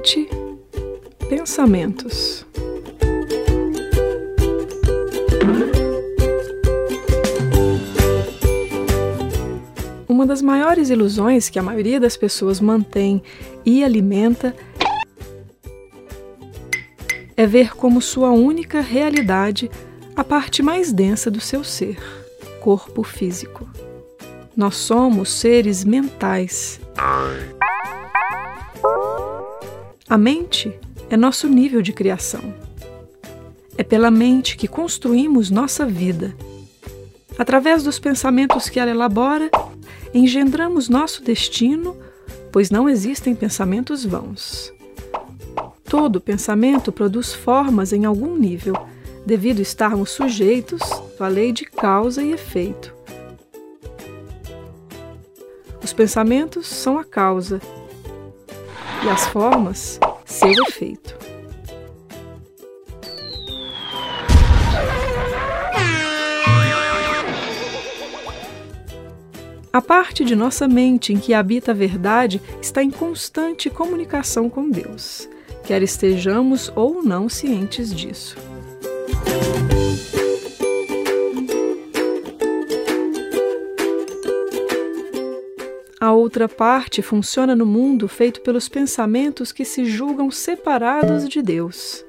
mente, pensamentos. Uma das maiores ilusões que a maioria das pessoas mantém e alimenta é ver como sua única realidade a parte mais densa do seu ser, corpo físico. Nós somos seres mentais. A mente é nosso nível de criação. É pela mente que construímos nossa vida. Através dos pensamentos que ela elabora, engendramos nosso destino, pois não existem pensamentos vãos. Todo pensamento produz formas em algum nível, devido estarmos sujeitos à lei de causa e efeito. Os pensamentos são a causa e as formas seu efeito. A parte de nossa mente em que habita a verdade está em constante comunicação com Deus, quer estejamos ou não cientes disso. A outra parte funciona no mundo feito pelos pensamentos que se julgam separados de Deus,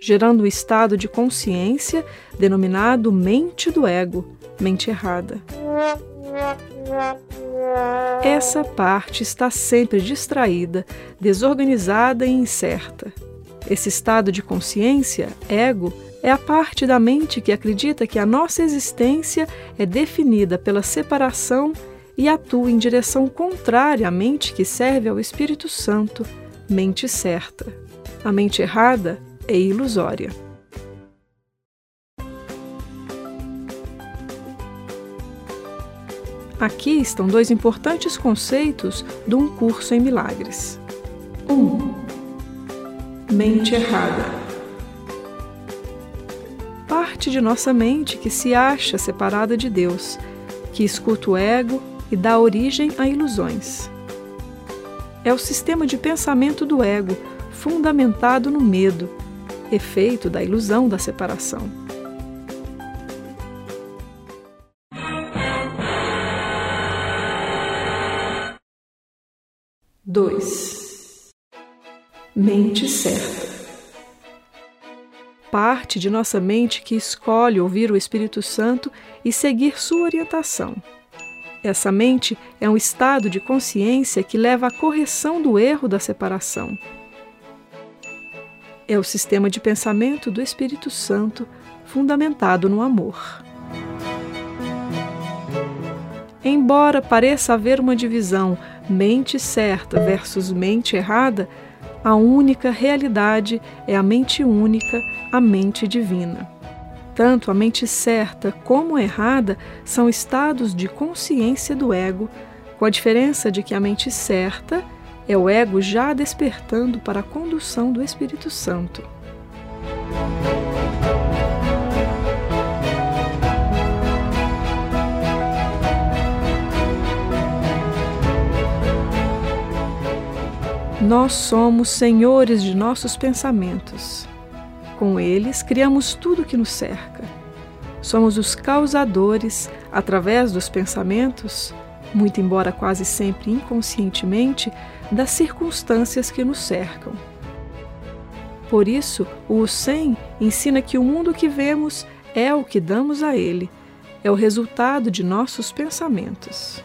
gerando um estado de consciência denominado mente do ego, mente errada. Essa parte está sempre distraída, desorganizada e incerta. Esse estado de consciência, ego, é a parte da mente que acredita que a nossa existência é definida pela separação e atua em direção contrária à mente que serve ao Espírito Santo, mente certa. A mente errada é ilusória. Aqui estão dois importantes conceitos de um curso em milagres. 1. Um, mente errada. Parte de nossa mente que se acha separada de Deus, que escuta o ego e dá origem a ilusões. É o sistema de pensamento do ego, fundamentado no medo, efeito da ilusão da separação. Dois. Mente certa. Parte de nossa mente que escolhe ouvir o Espírito Santo e seguir sua orientação. Essa mente é um estado de consciência que leva à correção do erro da separação. É o sistema de pensamento do Espírito Santo fundamentado no amor. Embora pareça haver uma divisão mente certa versus mente errada, a única realidade é a mente única, a mente divina. Tanto a mente certa como a errada são estados de consciência do ego, com a diferença de que a mente certa é o ego já despertando para a condução do Espírito Santo. Nós somos senhores de nossos pensamentos. Com eles, criamos tudo que nos cerca. Somos os causadores, através dos pensamentos, muito embora quase sempre inconscientemente, das circunstâncias que nos cercam. Por isso, o Sen ensina que o mundo que vemos é o que damos a ele, é o resultado de nossos pensamentos.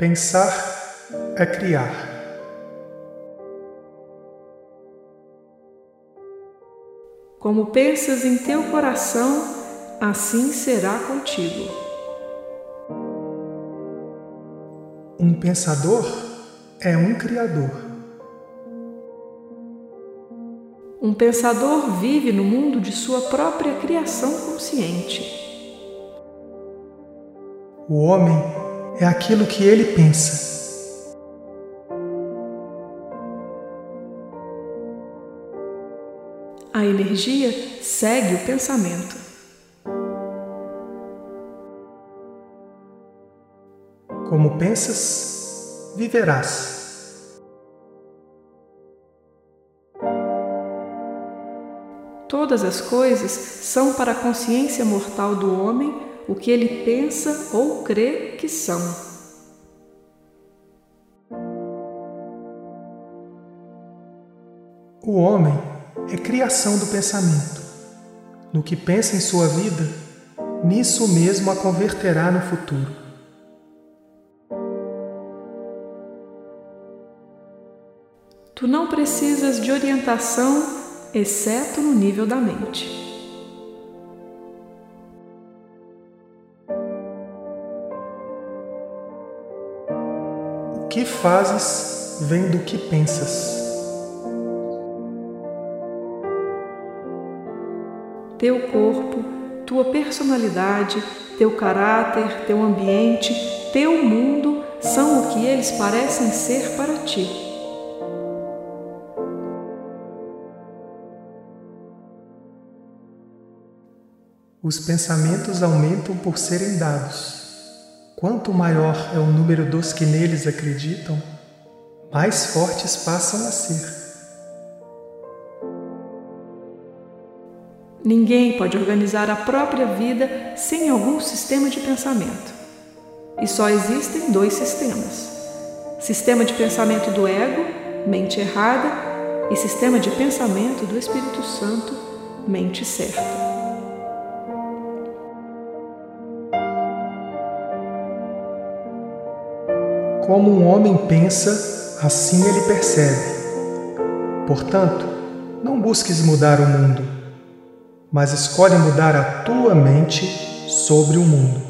Pensar é criar. Como pensas em teu coração, assim será contigo. Um pensador é um criador. Um pensador vive no mundo de sua própria criação consciente. O homem é aquilo que ele pensa. A energia segue o pensamento. Como pensas, viverás. Todas as coisas são para a consciência mortal do homem o que ele pensa ou crê que são. O homem é criação do pensamento. No que pensa em sua vida, nisso mesmo a converterá no futuro. Tu não precisas de orientação, exceto no nível da mente. Que fazes vem do que pensas. teu corpo, tua personalidade, teu caráter, teu ambiente, teu mundo são o que eles parecem ser para ti. Os pensamentos aumentam por serem dados. Quanto maior é o número dos que neles acreditam, mais fortes passam a ser. Ninguém pode organizar a própria vida sem algum sistema de pensamento. E só existem dois sistemas: sistema de pensamento do ego, mente errada, e sistema de pensamento do Espírito Santo, mente certa. Como um homem pensa, assim ele percebe. Portanto, não busques mudar o mundo mas escolhe mudar a tua mente sobre o mundo.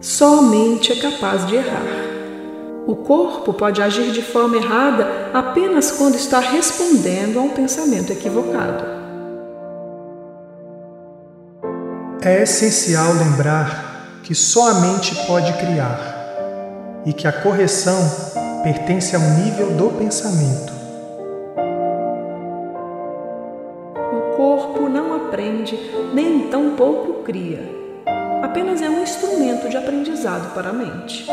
Só a mente é capaz de errar. O corpo pode agir de forma errada apenas quando está respondendo a um pensamento equivocado. É essencial lembrar que só a mente pode criar e que a correção pertence ao nível do pensamento. O corpo não aprende, nem tampouco cria. Apenas é um instrumento de aprendizado para a mente.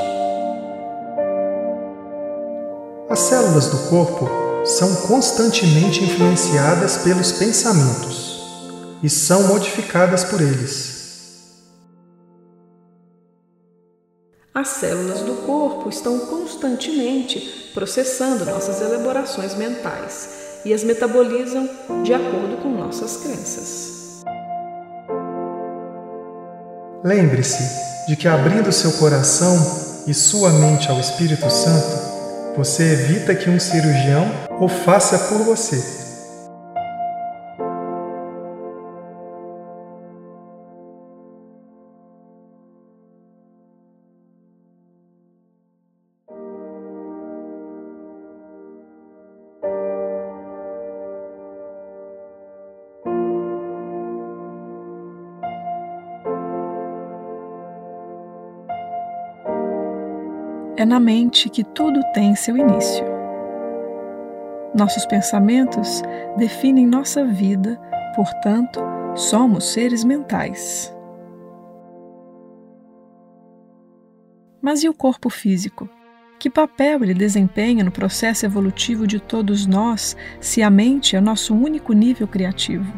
As células do corpo são constantemente influenciadas pelos pensamentos e são modificadas por eles. As células do corpo estão constantemente processando nossas elaborações mentais e as metabolizam de acordo com nossas crenças. Lembre-se de que abrindo seu coração e sua mente ao Espírito Santo, você evita que um cirurgião o faça por você. É na mente que tudo tem seu início. Nossos pensamentos definem nossa vida, portanto, somos seres mentais. Mas e o corpo físico? Que papel ele desempenha no processo evolutivo de todos nós, se a mente é nosso único nível criativo?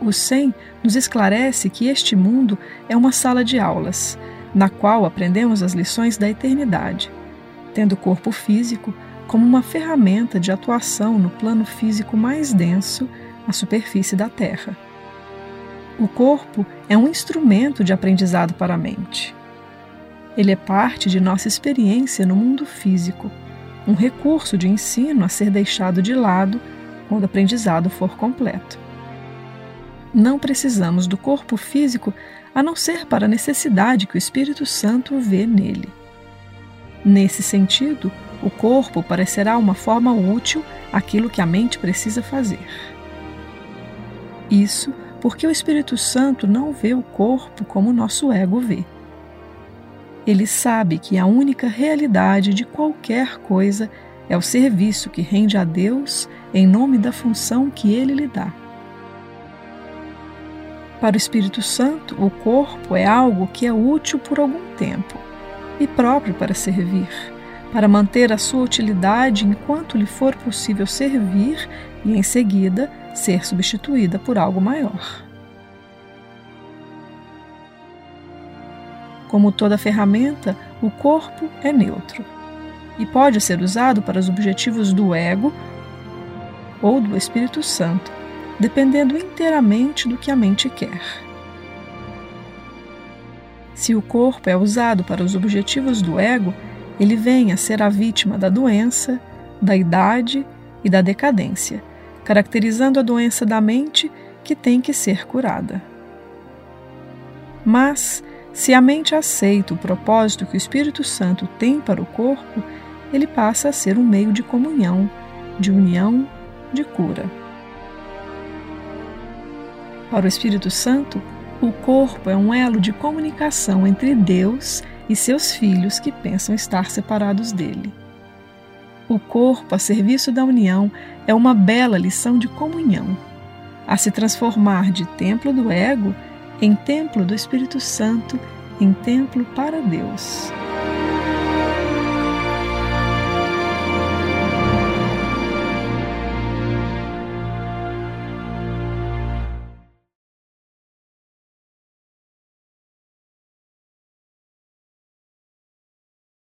O SEM nos esclarece que este mundo é uma sala de aulas na qual aprendemos as lições da eternidade, tendo o corpo físico como uma ferramenta de atuação no plano físico mais denso, a superfície da Terra. O corpo é um instrumento de aprendizado para a mente. Ele é parte de nossa experiência no mundo físico, um recurso de ensino a ser deixado de lado quando o aprendizado for completo. Não precisamos do corpo físico a não ser para a necessidade que o Espírito Santo vê nele. Nesse sentido, o corpo parecerá uma forma útil àquilo que a mente precisa fazer. Isso porque o Espírito Santo não vê o corpo como o nosso ego vê. Ele sabe que a única realidade de qualquer coisa é o serviço que rende a Deus em nome da função que ele lhe dá. Para o Espírito Santo, o corpo é algo que é útil por algum tempo e próprio para servir, para manter a sua utilidade enquanto lhe for possível servir e, em seguida, ser substituída por algo maior. Como toda ferramenta, o corpo é neutro e pode ser usado para os objetivos do ego ou do Espírito Santo, dependendo inteiramente do que a mente quer. Se o corpo é usado para os objetivos do ego, ele vem a ser a vítima da doença, da idade e da decadência, caracterizando a doença da mente que tem que ser curada. Mas, se a mente aceita o propósito que o Espírito Santo tem para o corpo, ele passa a ser um meio de comunhão, de união, de cura. Para o Espírito Santo, o corpo é um elo de comunicação entre Deus e seus filhos que pensam estar separados dele. O corpo, a serviço da união, é uma bela lição de comunhão, a se transformar de templo do ego em templo do Espírito Santo, em templo para Deus.